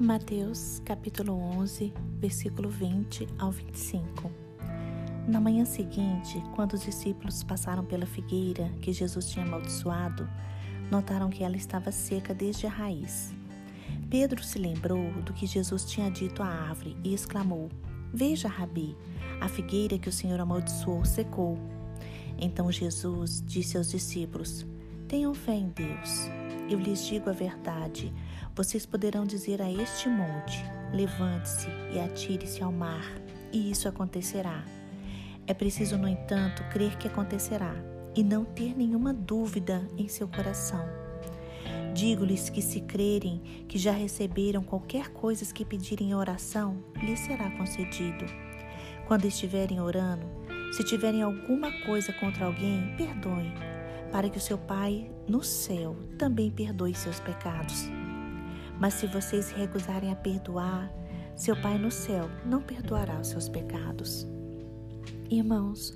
Mateus capítulo 11, versículo 20 ao 25. Na manhã seguinte, quando os discípulos passaram pela figueira que Jesus tinha amaldiçoado, notaram que ela estava seca desde a raiz. Pedro se lembrou do que Jesus tinha dito à árvore e exclamou: Veja, Rabi, a figueira que o Senhor amaldiçoou secou. Então Jesus disse aos discípulos: Tenham fé em Deus. Eu lhes digo a verdade. Vocês poderão dizer a este monte: levante-se e atire-se ao mar, e isso acontecerá. É preciso, no entanto, crer que acontecerá e não ter nenhuma dúvida em seu coração. Digo-lhes que, se crerem que já receberam qualquer coisa que pedirem em oração, lhes será concedido. Quando estiverem orando, se tiverem alguma coisa contra alguém, perdoem para que o seu Pai no céu também perdoe seus pecados. Mas se vocês recusarem a perdoar, seu Pai no céu não perdoará os seus pecados. Irmãos,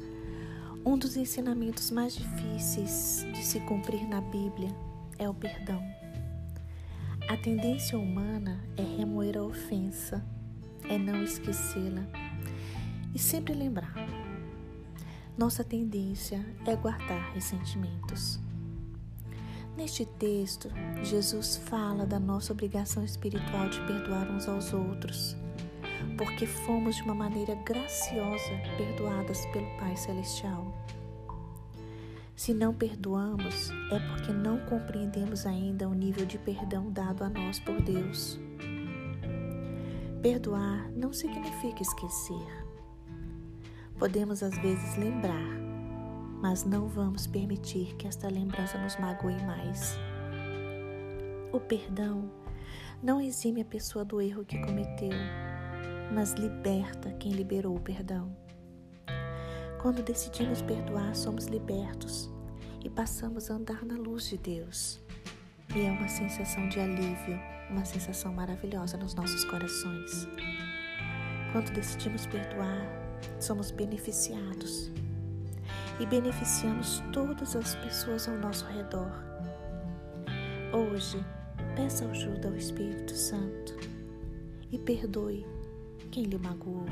um dos ensinamentos mais difíceis de se cumprir na Bíblia é o perdão. A tendência humana é remoer a ofensa, é não esquecê-la e sempre lembrar nossa tendência é guardar ressentimentos. Neste texto, Jesus fala da nossa obrigação espiritual de perdoar uns aos outros, porque fomos de uma maneira graciosa perdoadas pelo Pai Celestial. Se não perdoamos, é porque não compreendemos ainda o nível de perdão dado a nós por Deus. Perdoar não significa esquecer Podemos às vezes lembrar, mas não vamos permitir que esta lembrança nos magoe mais. O perdão não exime a pessoa do erro que cometeu, mas liberta quem liberou o perdão. Quando decidimos perdoar, somos libertos e passamos a andar na luz de Deus. E é uma sensação de alívio, uma sensação maravilhosa nos nossos corações. Quando decidimos perdoar, somos beneficiados e beneficiamos todas as pessoas ao nosso redor. Hoje, peça ajuda ao Espírito Santo e perdoe quem lhe magoou.